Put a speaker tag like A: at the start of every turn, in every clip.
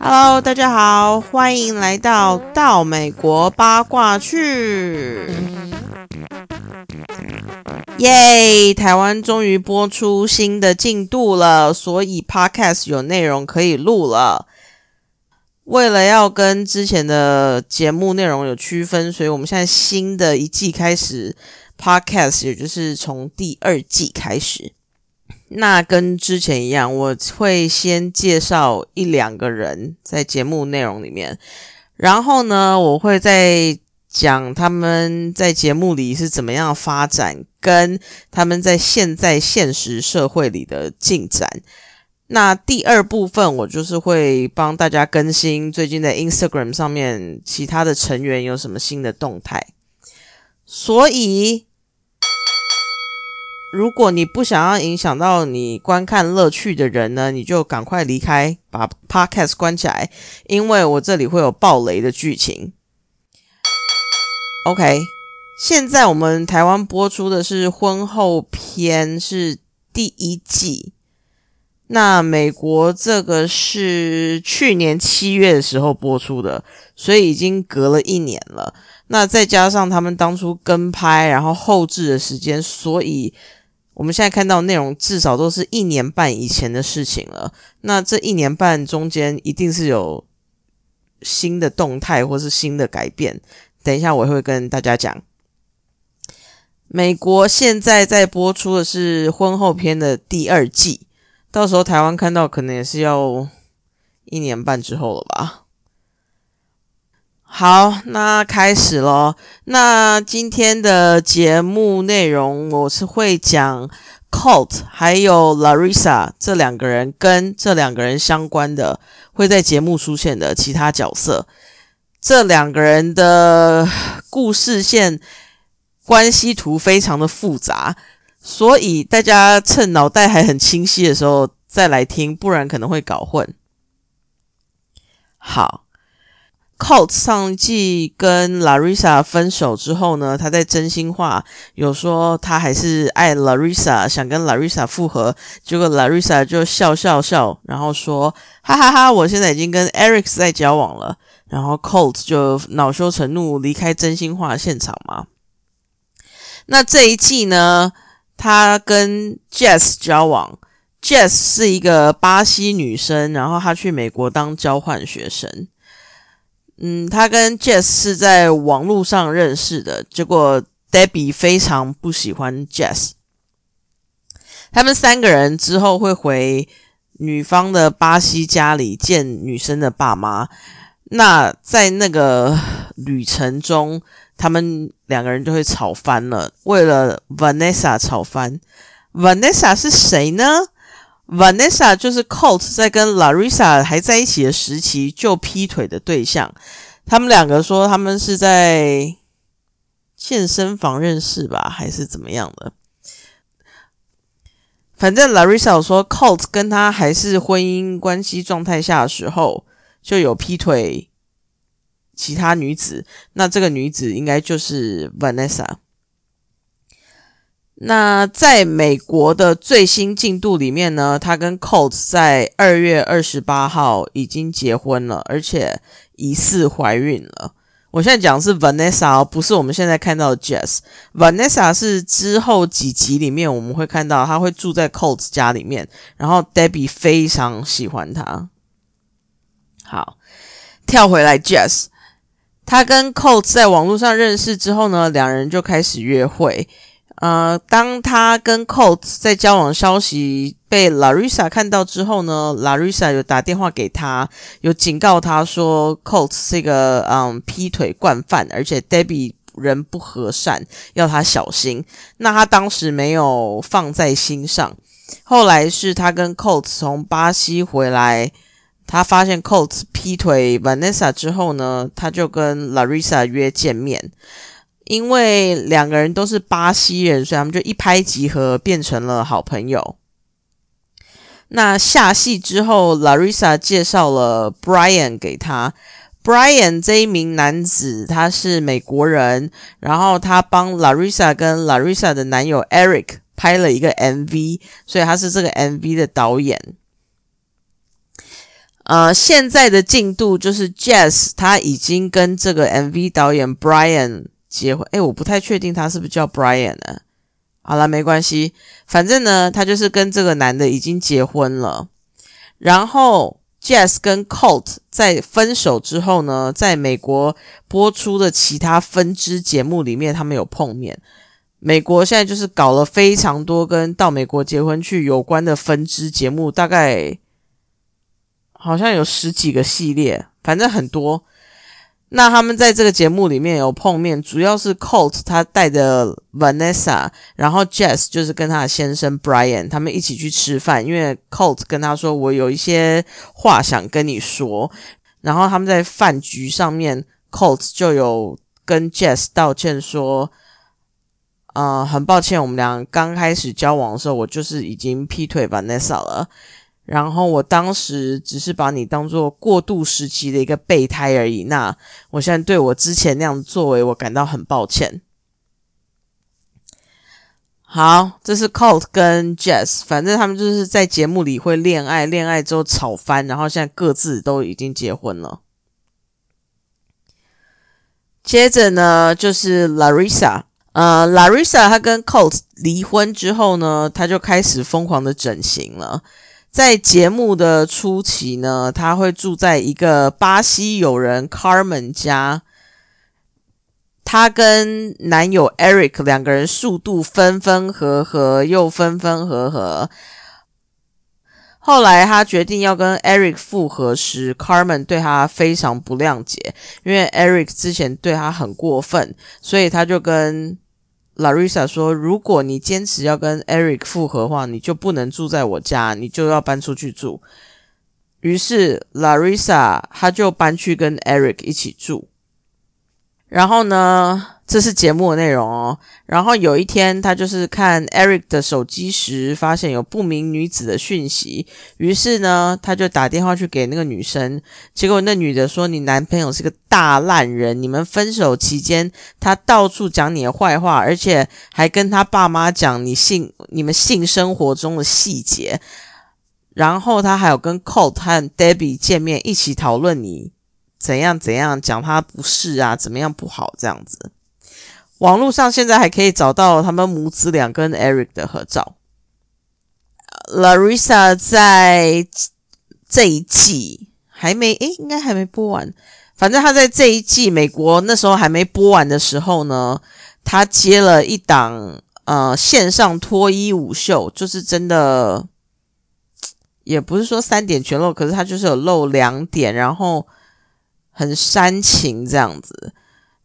A: Hello，大家好，欢迎来到到美国八卦去。耶！台湾终于播出新的进度了，所以 Podcast 有内容可以录了。为了要跟之前的节目内容有区分，所以我们现在新的一季开始 Podcast，也就是从第二季开始。那跟之前一样，我会先介绍一两个人在节目内容里面，然后呢，我会再讲他们在节目里是怎么样发展，跟他们在现在现实社会里的进展。那第二部分，我就是会帮大家更新最近在 Instagram 上面其他的成员有什么新的动态。所以，如果你不想要影响到你观看乐趣的人呢，你就赶快离开，把 Podcast 关起来，因为我这里会有爆雷的剧情。OK，现在我们台湾播出的是婚后篇，是第一季。那美国这个是去年七月的时候播出的，所以已经隔了一年了。那再加上他们当初跟拍，然后后置的时间，所以我们现在看到内容至少都是一年半以前的事情了。那这一年半中间一定是有新的动态或是新的改变。等一下我会跟大家讲。美国现在在播出的是婚后篇的第二季。到时候台湾看到可能也是要一年半之后了吧。好，那开始咯。那今天的节目内容，我是会讲 Colt 还有 Larissa 这两个人跟这两个人相关的会在节目出现的其他角色。这两个人的故事线关系图非常的复杂。所以大家趁脑袋还很清晰的时候再来听，不然可能会搞混。好，Colt 上季跟 Larissa 分手之后呢，他在真心话有说他还是爱 Larissa，想跟 Larissa 复合。结果 Larissa 就笑笑笑，然后说：“哈哈哈，我现在已经跟 Eric 在交往了。”然后 Colt 就恼羞成怒离开真心话现场嘛。那这一季呢？他跟 Jess 交往，Jess 是一个巴西女生，然后她去美国当交换学生。嗯，他跟 Jess 是在网络上认识的，结果 Debbie 非常不喜欢 Jess。他们三个人之后会回女方的巴西家里见女生的爸妈。那在那个旅程中，他们两个人就会吵翻了。为了 Vanessa 吵翻，Vanessa 是谁呢？Vanessa 就是 Colt 在跟 Larissa 还在一起的时期就劈腿的对象。他们两个说他们是在健身房认识吧，还是怎么样的？反正 Larissa 说 Colt 跟他还是婚姻关系状态下的时候就有劈腿。其他女子，那这个女子应该就是 Vanessa。那在美国的最新进度里面呢，他跟 Colt 在二月二十八号已经结婚了，而且疑似怀孕了。我现在讲的是 Vanessa，不是我们现在看到的 Jess。Vanessa 是之后几集里面我们会看到，她会住在 Colt 家里面，然后 Debbie 非常喜欢她。好，跳回来 Jess。他跟 Colt 在网络上认识之后呢，两人就开始约会。呃，当他跟 Colt 在交往消息被 Larissa 看到之后呢，Larissa 有打电话给他，有警告他说 Colt 是一个嗯劈腿惯犯，而且 Debbie 人不和善，要他小心。那他当时没有放在心上。后来是他跟 Colt 从巴西回来。他发现 Colt 劈腿 Vanessa 之后呢，他就跟 Larissa 约见面，因为两个人都是巴西人，所以他们就一拍即合，变成了好朋友。那下戏之后，Larissa 介绍了 Brian 给他。Brian 这一名男子他是美国人，然后他帮 Larissa 跟 Larissa 的男友 Eric。拍了一个 MV，所以他是这个 MV 的导演。呃，现在的进度就是 Jazz 他已经跟这个 MV 导演 Brian 结婚。诶，我不太确定他是不是叫 Brian 呢？好了，没关系，反正呢，他就是跟这个男的已经结婚了。然后 Jazz 跟 Colt 在分手之后呢，在美国播出的其他分支节目里面，他们有碰面。美国现在就是搞了非常多跟到美国结婚去有关的分支节目，大概好像有十几个系列，反正很多。那他们在这个节目里面有碰面，主要是 Colt 他带着 Vanessa，然后 Jess 就是跟他的先生 Brian 他们一起去吃饭，因为 Colt 跟他说我有一些话想跟你说，然后他们在饭局上面，Colt 就有跟 Jess 道歉说。呃，很抱歉，我们俩刚开始交往的时候，我就是已经劈腿 Vanessa 了。然后我当时只是把你当做过渡时期的一个备胎而已。那我现在对我之前那样作为，我感到很抱歉。好，这是 Colt 跟 Jess，反正他们就是在节目里会恋爱，恋爱之后吵翻，然后现在各自都已经结婚了。接着呢，就是 Larissa。呃，Larissa 她跟 Colt 离婚之后呢，她就开始疯狂的整形了。在节目的初期呢，她会住在一个巴西友人 Carmen 家。她跟男友 Eric 两个人速度分分合合，又分分合合。后来她决定要跟 Eric 复合时，Carmen 对她非常不谅解，因为 Eric 之前对她很过分，所以她就跟 Larissa 说：“如果你坚持要跟 Eric 复合的话，你就不能住在我家，你就要搬出去住。”于是 Larissa 他就搬去跟 Eric 一起住。然后呢？这是节目的内容哦。然后有一天，他就是看 Eric 的手机时，发现有不明女子的讯息。于是呢，他就打电话去给那个女生。结果那女的说：“你男朋友是个大烂人，你们分手期间，他到处讲你的坏话，而且还跟他爸妈讲你性、你们性生活中的细节。然后他还有跟 Colt 和 Debbie 见面，一起讨论你怎样怎样，讲他不是啊，怎么样不好这样子。”网络上现在还可以找到他们母子俩跟 Eric 的合照。Larissa 在这一季还没诶，应该还没播完。反正他在这一季美国那时候还没播完的时候呢，他接了一档呃线上脱衣舞秀，就是真的也不是说三点全露，可是他就是有露两点，然后很煽情这样子。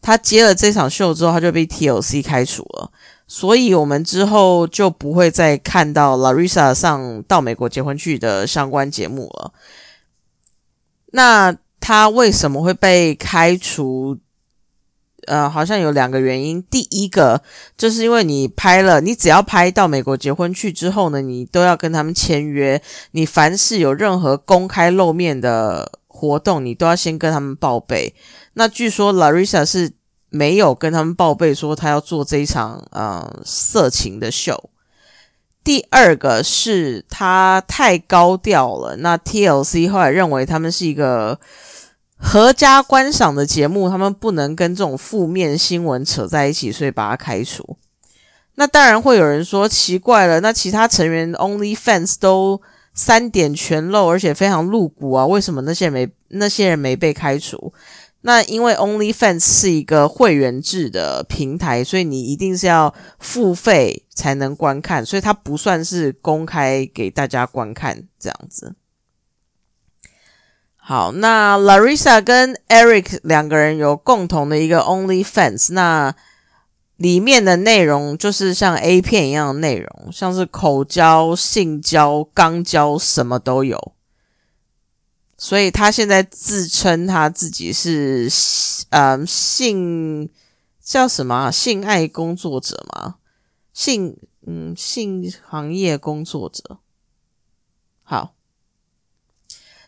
A: 他接了这场秀之后，他就被 TLC 开除了，所以我们之后就不会再看到 Larissa 上到美国结婚去的相关节目了。那他为什么会被开除？呃，好像有两个原因。第一个就是因为你拍了，你只要拍到美国结婚去之后呢，你都要跟他们签约，你凡是有任何公开露面的活动，你都要先跟他们报备。那据说 Larissa 是没有跟他们报备说他要做这一场呃色情的秀。第二个是他太高调了，那 TLC 后来认为他们是一个合家观赏的节目，他们不能跟这种负面新闻扯在一起，所以把他开除。那当然会有人说奇怪了，那其他成员 Only Fans 都三点全露，而且非常露骨啊，为什么那些人没那些人没被开除？那因为 OnlyFans 是一个会员制的平台，所以你一定是要付费才能观看，所以它不算是公开给大家观看这样子。好，那 Larissa 跟 Eric 两个人有共同的一个 OnlyFans，那里面的内容就是像 A 片一样的内容，像是口交、性交、肛交，什么都有。所以他现在自称他自己是呃性叫什么性爱工作者吗？性嗯性行业工作者。好，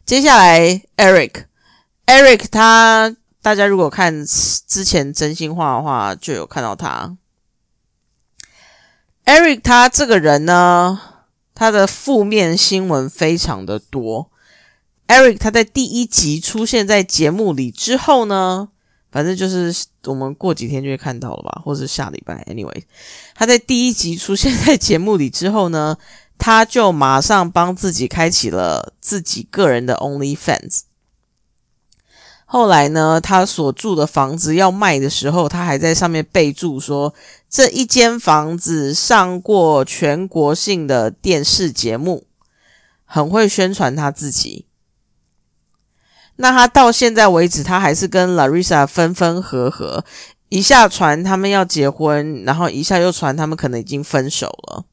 A: 接下来 Eric，Eric 他大家如果看之前真心话的话，就有看到他。Eric 他这个人呢，他的负面新闻非常的多。Eric 他在第一集出现在节目里之后呢，反正就是我们过几天就会看到了吧，或是下礼拜。Anyway，他在第一集出现在节目里之后呢，他就马上帮自己开启了自己个人的 OnlyFans。后来呢，他所住的房子要卖的时候，他还在上面备注说，这一间房子上过全国性的电视节目，很会宣传他自己。那他到现在为止，他还是跟 Larissa 分分合合，一下传他们要结婚，然后一下又传他们可能已经分手了。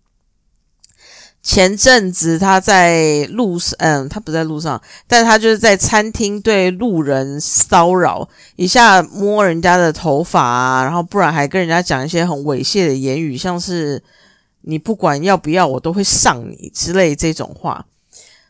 A: 前阵子他在路上，嗯，他不在路上，但他就是在餐厅对路人骚扰，一下摸人家的头发啊，然后不然还跟人家讲一些很猥亵的言语，像是你不管要不要，我都会上你之类这种话。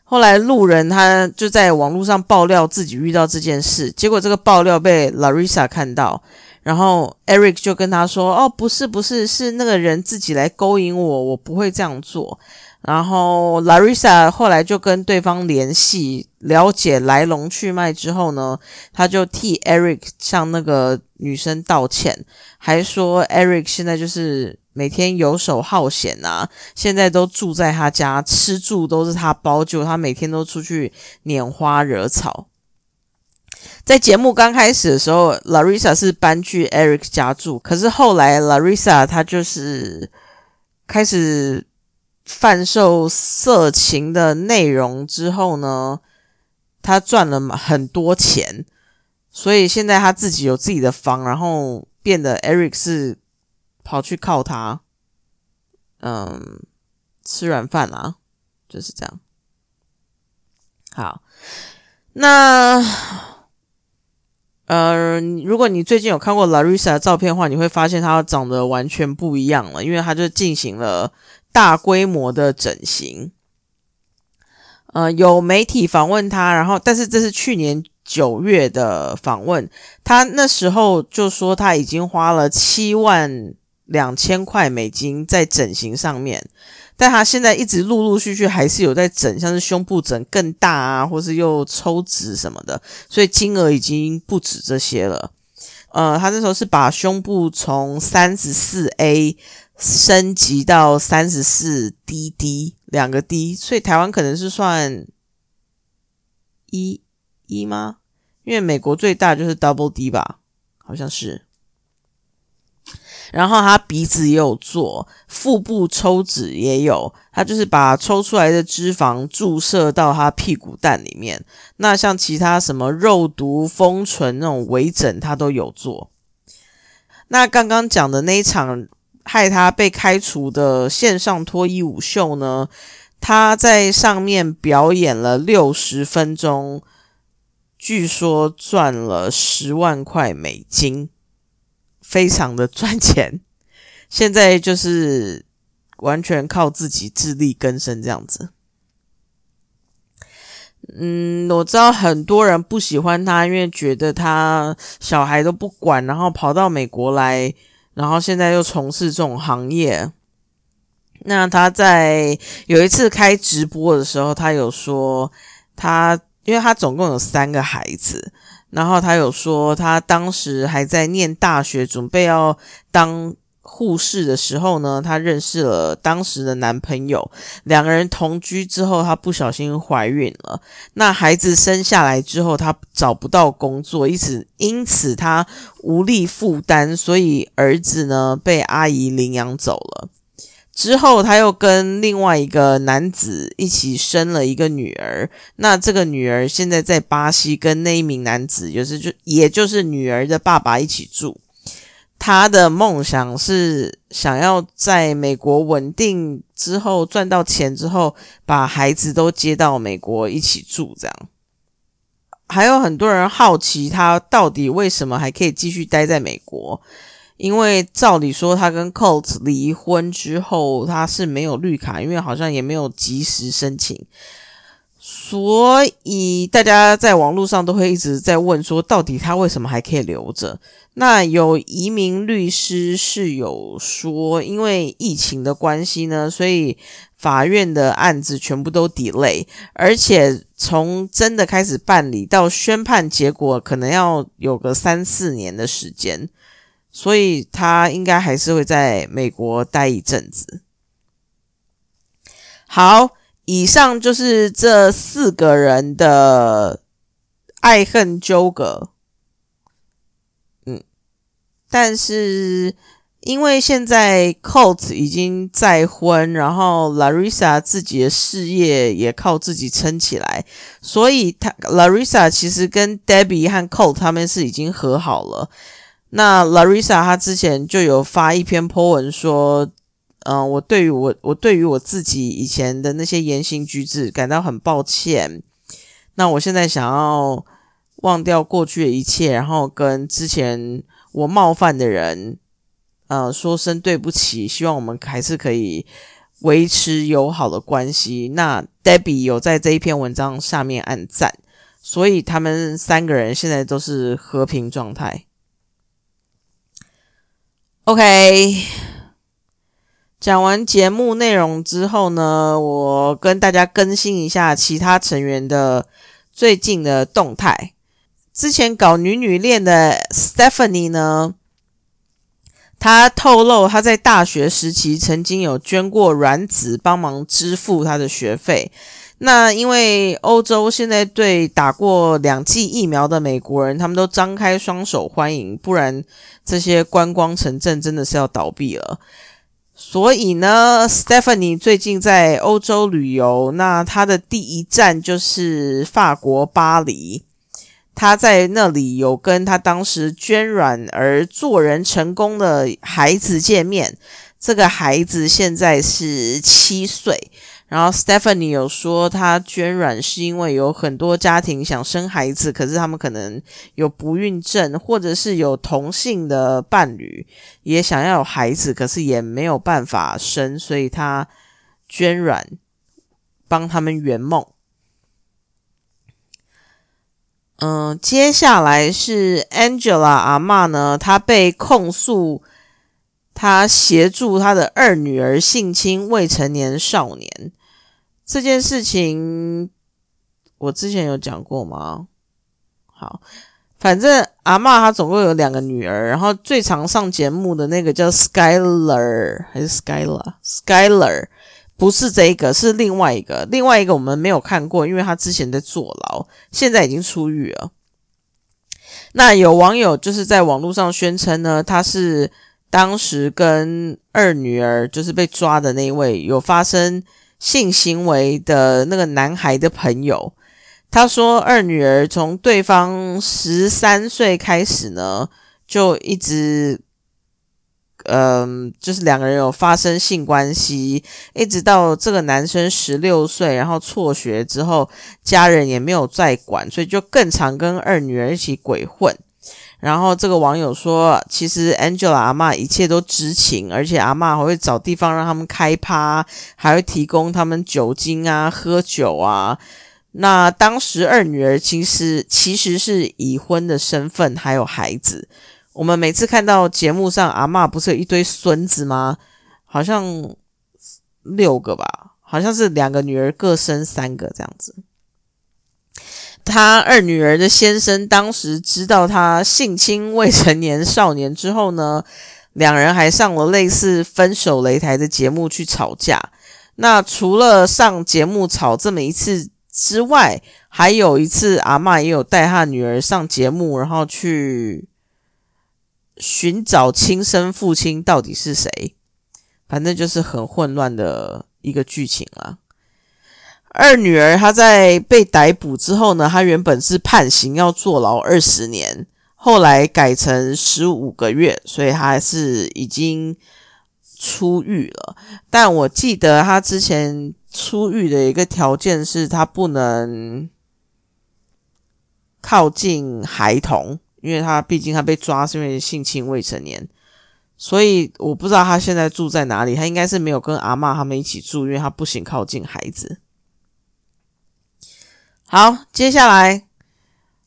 A: 后来路人他就在网络上爆料自己遇到这件事，结果这个爆料被 Larissa 看到，然后 Eric 就跟他说：“哦，不是，不是，是那个人自己来勾引我，我不会这样做。”然后 Larissa 后来就跟对方联系，了解来龙去脉之后呢，他就替 Eric 向那个女生道歉，还说 Eric 现在就是每天游手好闲啊，现在都住在他家，吃住都是他包，就他每天都出去拈花惹草。在节目刚开始的时候，Larissa 是搬去 Eric 家住，可是后来 Larissa 她就是开始。贩售色情的内容之后呢，他赚了很多钱，所以现在他自己有自己的房，然后变得 Eric 是跑去靠他，嗯，吃软饭啊，就是这样。好，那呃，如果你最近有看过 Larissa 的照片的话，你会发现她长得完全不一样了，因为她就进行了。大规模的整形，呃，有媒体访问他，然后，但是这是去年九月的访问，他那时候就说他已经花了七万两千块美金在整形上面，但他现在一直陆陆续续还是有在整，像是胸部整更大啊，或是又抽脂什么的，所以金额已经不止这些了。呃，他那时候是把胸部从三十四 A。升级到三十四 DD 两个 D，所以台湾可能是算一一吗？因为美国最大就是 Double D 吧，好像是。然后他鼻子也有做，腹部抽脂也有，他就是把抽出来的脂肪注射到他屁股蛋里面。那像其他什么肉毒、丰唇那种微整，他都有做。那刚刚讲的那一场。害他被开除的线上脱衣舞秀呢？他在上面表演了六十分钟，据说赚了十万块美金，非常的赚钱。现在就是完全靠自己自力更生这样子。嗯，我知道很多人不喜欢他，因为觉得他小孩都不管，然后跑到美国来。然后现在又从事这种行业，那他在有一次开直播的时候，他有说他，因为他总共有三个孩子，然后他有说他当时还在念大学，准备要当。护士的时候呢，她认识了当时的男朋友，两个人同居之后，她不小心怀孕了。那孩子生下来之后，她找不到工作，因此因此她无力负担，所以儿子呢被阿姨领养走了。之后，她又跟另外一个男子一起生了一个女儿。那这个女儿现在在巴西，跟那一名男子，就是就也就是女儿的爸爸一起住。他的梦想是想要在美国稳定之后赚到钱之后，把孩子都接到美国一起住。这样，还有很多人好奇他到底为什么还可以继续待在美国？因为照理说，他跟 Colt 离婚之后，他是没有绿卡，因为好像也没有及时申请。所以大家在网络上都会一直在问说，到底他为什么还可以留着？那有移民律师是有说，因为疫情的关系呢，所以法院的案子全部都 delay，而且从真的开始办理到宣判结果，可能要有个三四年的时间，所以他应该还是会在美国待一阵子。好。以上就是这四个人的爱恨纠葛，嗯，但是因为现在 Colt 已经再婚，然后 Larissa 自己的事业也靠自己撑起来，所以他 Larissa 其实跟 Debbie 和 Colt 他们是已经和好了。那 Larissa 他之前就有发一篇 po 文说。嗯，我对于我我对于我自己以前的那些言行举止感到很抱歉。那我现在想要忘掉过去的一切，然后跟之前我冒犯的人，呃，说声对不起。希望我们还是可以维持友好的关系。那 Debbie 有在这一篇文章下面按赞，所以他们三个人现在都是和平状态。OK。讲完节目内容之后呢，我跟大家更新一下其他成员的最近的动态。之前搞女女恋的 Stephanie 呢，她透露她在大学时期曾经有捐过卵子帮忙支付她的学费。那因为欧洲现在对打过两剂疫苗的美国人，他们都张开双手欢迎，不然这些观光城镇真的是要倒闭了。所以呢，Stephanie 最近在欧洲旅游，那她的第一站就是法国巴黎。她在那里有跟她当时捐卵而做人成功的孩子见面，这个孩子现在是七岁。然后 Stephanie 有说，她捐卵是因为有很多家庭想生孩子，可是他们可能有不孕症，或者是有同性的伴侣也想要有孩子，可是也没有办法生，所以她捐卵帮他们圆梦。嗯，接下来是 Angela 阿妈呢，她被控诉。她协助她的二女儿性侵未成年少年这件事情，我之前有讲过吗？好，反正阿妈她总共有两个女儿，然后最常上节目的那个叫 Skyler 还是 Skyler？Skyler 不是这个，是另外一个，另外一个我们没有看过，因为他之前在坐牢，现在已经出狱了。那有网友就是在网络上宣称呢，他是。当时跟二女儿就是被抓的那一位有发生性行为的那个男孩的朋友，他说二女儿从对方十三岁开始呢，就一直，嗯，就是两个人有发生性关系，一直到这个男生十六岁，然后辍学之后，家人也没有再管，所以就更常跟二女儿一起鬼混。然后这个网友说，其实 Angela 阿妈一切都知情，而且阿妈还会找地方让他们开趴，还会提供他们酒精啊、喝酒啊。那当时二女儿其实其实是已婚的身份，还有孩子。我们每次看到节目上阿妈不是有一堆孙子吗？好像六个吧，好像是两个女儿各生三个这样子。他二女儿的先生当时知道他性侵未成年少年之后呢，两人还上了类似分手擂台的节目去吵架。那除了上节目吵这么一次之外，还有一次阿妈也有带他女儿上节目，然后去寻找亲生父亲到底是谁。反正就是很混乱的一个剧情了。二女儿她在被逮捕之后呢，她原本是判刑要坐牢二十年，后来改成十五个月，所以她还是已经出狱了。但我记得她之前出狱的一个条件是她不能靠近孩童，因为她毕竟她被抓是因为性侵未成年，所以我不知道她现在住在哪里。她应该是没有跟阿妈他们一起住，因为她不行靠近孩子。好，接下来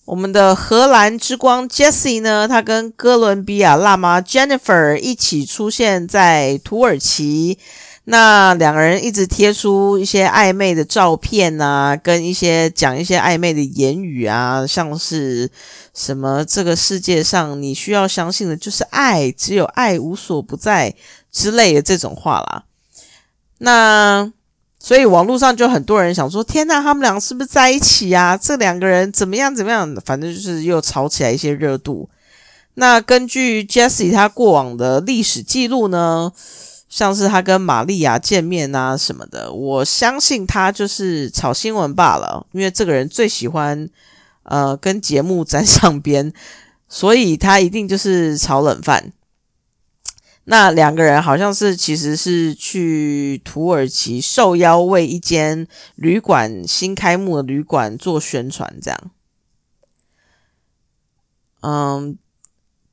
A: 我们的荷兰之光 Jessie 呢，他跟哥伦比亚辣妈 Jennifer 一起出现在土耳其。那两个人一直贴出一些暧昧的照片啊，跟一些讲一些暧昧的言语啊，像是什么这个世界上你需要相信的就是爱，只有爱无所不在之类的这种话啦。那所以网络上就很多人想说，天呐，他们俩是不是在一起啊？这两个人怎么样怎么样？反正就是又炒起来一些热度。那根据 Jessie 他过往的历史记录呢？像是他跟玛利亚见面啊什么的，我相信他就是炒新闻罢了，因为这个人最喜欢呃跟节目沾上边，所以他一定就是炒冷饭。那两个人好像是其实是去土耳其受邀为一间旅馆新开幕的旅馆做宣传，这样。嗯，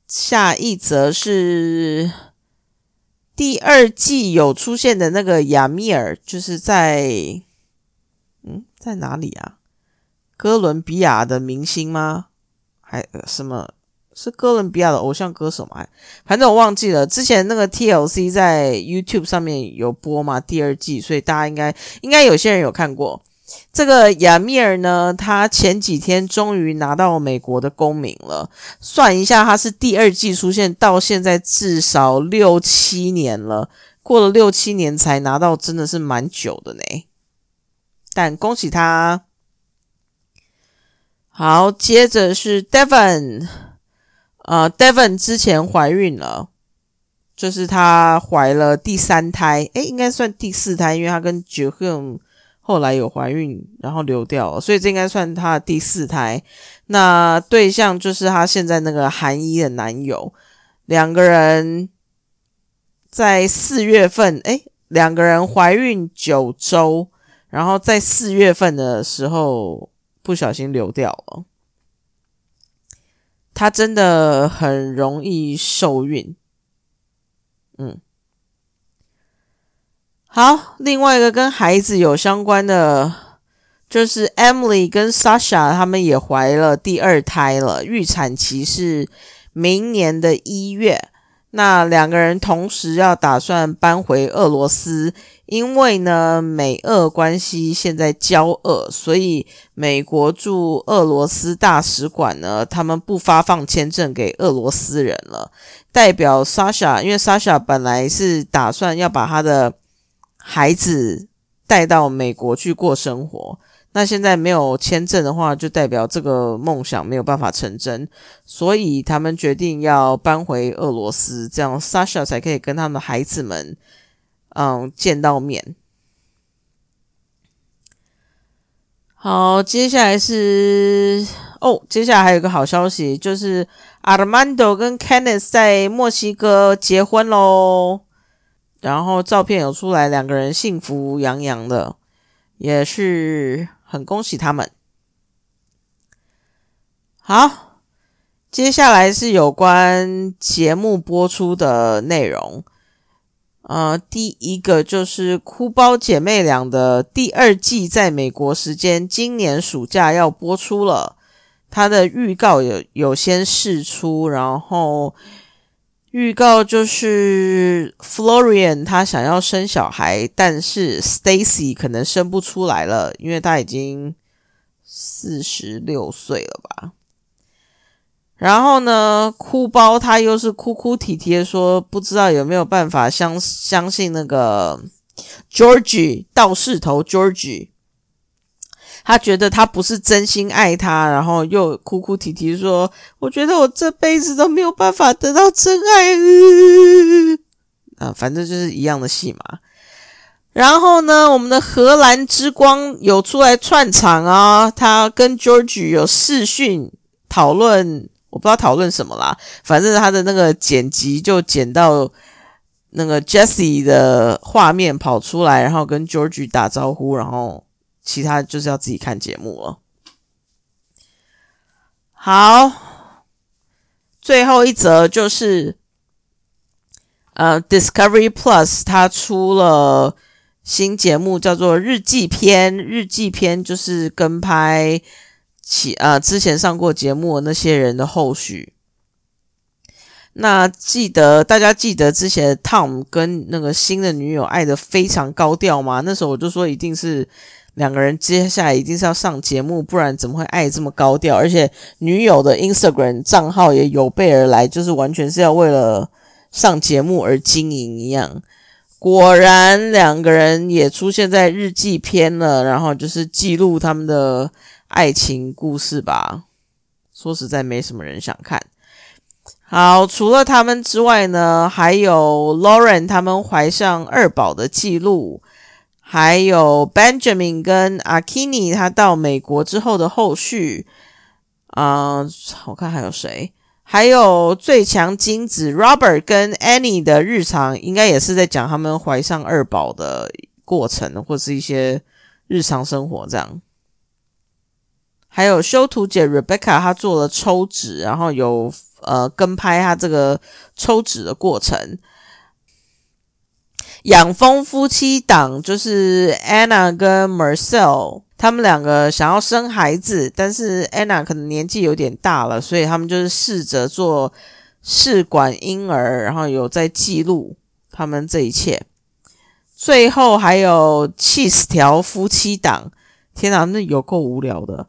A: 下一则是。第二季有出现的那个亚米尔，就是在嗯，在哪里啊？哥伦比亚的明星吗？还什么？是哥伦比亚的偶像歌手吗？反正我忘记了。之前那个 TLC 在 YouTube 上面有播嘛？第二季，所以大家应该应该有些人有看过。这个亚米尔呢，他前几天终于拿到美国的公民了。算一下，他是第二季出现到现在至少六七年了，过了六七年才拿到，真的是蛮久的呢。但恭喜他。好，接着是 Devon，呃，Devon 之前怀孕了，就是她怀了第三胎，诶，应该算第四胎，因为她跟 j h o m 后来有怀孕，然后流掉了，所以这应该算她的第四胎。那对象就是她现在那个韩一的男友，两个人在四月份，哎，两个人怀孕九周，然后在四月份的时候不小心流掉了。她真的很容易受孕，嗯。好，另外一个跟孩子有相关的，就是 Emily 跟 Sasha 他们也怀了第二胎了，预产期是明年的一月。那两个人同时要打算搬回俄罗斯，因为呢美俄关系现在交恶，所以美国驻俄罗斯大使馆呢，他们不发放签证给俄罗斯人了。代表 Sasha，因为 Sasha 本来是打算要把他的孩子带到美国去过生活，那现在没有签证的话，就代表这个梦想没有办法成真，所以他们决定要搬回俄罗斯，这样 Sasha 才可以跟他们的孩子们，嗯，见到面。好，接下来是哦，接下来还有个好消息，就是 Armando 跟 Kenneth 在墨西哥结婚喽。然后照片有出来，两个人幸福洋洋的，也是很恭喜他们。好，接下来是有关节目播出的内容。呃，第一个就是《哭包姐妹俩》的第二季，在美国时间今年暑假要播出了，它的预告有有先试出，然后。预告就是 Florian 他想要生小孩，但是 Stacy 可能生不出来了，因为他已经四十六岁了吧。然后呢，哭包他又是哭哭啼啼的说，不知道有没有办法相相信那个 Georgie 道士头 Georgie。他觉得他不是真心爱他，然后又哭哭啼啼说：“我觉得我这辈子都没有办法得到真爱。”啊，反正就是一样的戏嘛。然后呢，我们的荷兰之光有出来串场啊，他跟 George 有视讯讨论，我不知道讨论什么啦。反正他的那个剪辑就剪到那个 Jessie 的画面跑出来，然后跟 George 打招呼，然后。其他就是要自己看节目了。好，最后一则就是，呃，Discovery Plus 它出了新节目叫做日记篇，日记篇就是跟拍起呃之前上过节目那些人的后续。那记得大家记得之前 Tom 跟那个新的女友爱的非常高调吗？那时候我就说一定是两个人接下来一定是要上节目，不然怎么会爱这么高调？而且女友的 Instagram 账号也有备而来，就是完全是要为了上节目而经营一样。果然，两个人也出现在日记篇了，然后就是记录他们的爱情故事吧。说实在，没什么人想看。好，除了他们之外呢，还有 Lauren 他们怀上二宝的记录，还有 Benjamin 跟 Akini 他到美国之后的后续。啊，我看还有谁？还有最强精子 Robert 跟 Annie 的日常，应该也是在讲他们怀上二宝的过程，或是一些日常生活这样。还有修图姐 Rebecca，她做了抽脂，然后有呃跟拍她这个抽脂的过程。养蜂夫妻档就是 Anna 跟 Marcel。他们两个想要生孩子，但是 Anna 可能年纪有点大了，所以他们就是试着做试管婴儿，然后有在记录他们这一切。最后还有 Cheese 条夫妻档，天哪，那有够无聊的。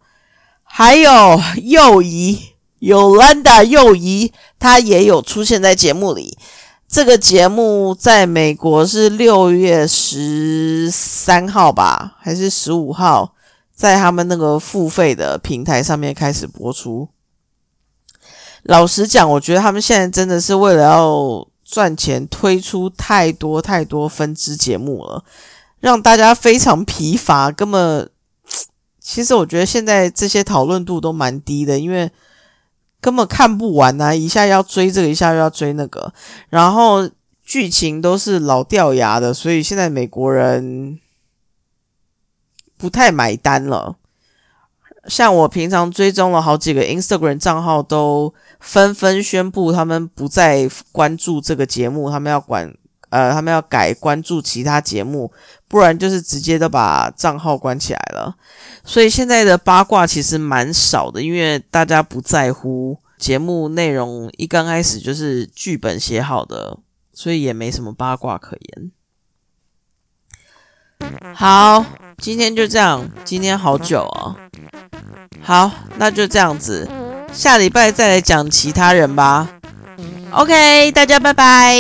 A: 还有幼姨 Yolanda 幼姨，她也有出现在节目里。这个节目在美国是六月十三号吧，还是十五号？在他们那个付费的平台上面开始播出。老实讲，我觉得他们现在真的是为了要赚钱，推出太多太多分支节目了，让大家非常疲乏。根本，其实我觉得现在这些讨论度都蛮低的，因为根本看不完啊！一下要追这个，一下又要追那个，然后剧情都是老掉牙的，所以现在美国人。不太买单了，像我平常追踪了好几个 Instagram 账号，都纷纷宣布他们不再关注这个节目，他们要管呃，他们要改关注其他节目，不然就是直接都把账号关起来了。所以现在的八卦其实蛮少的，因为大家不在乎节目内容，一刚开始就是剧本写好的，所以也没什么八卦可言。好，今天就这样。今天好久哦。好，那就这样子，下礼拜再来讲其他人吧。OK，大家拜拜。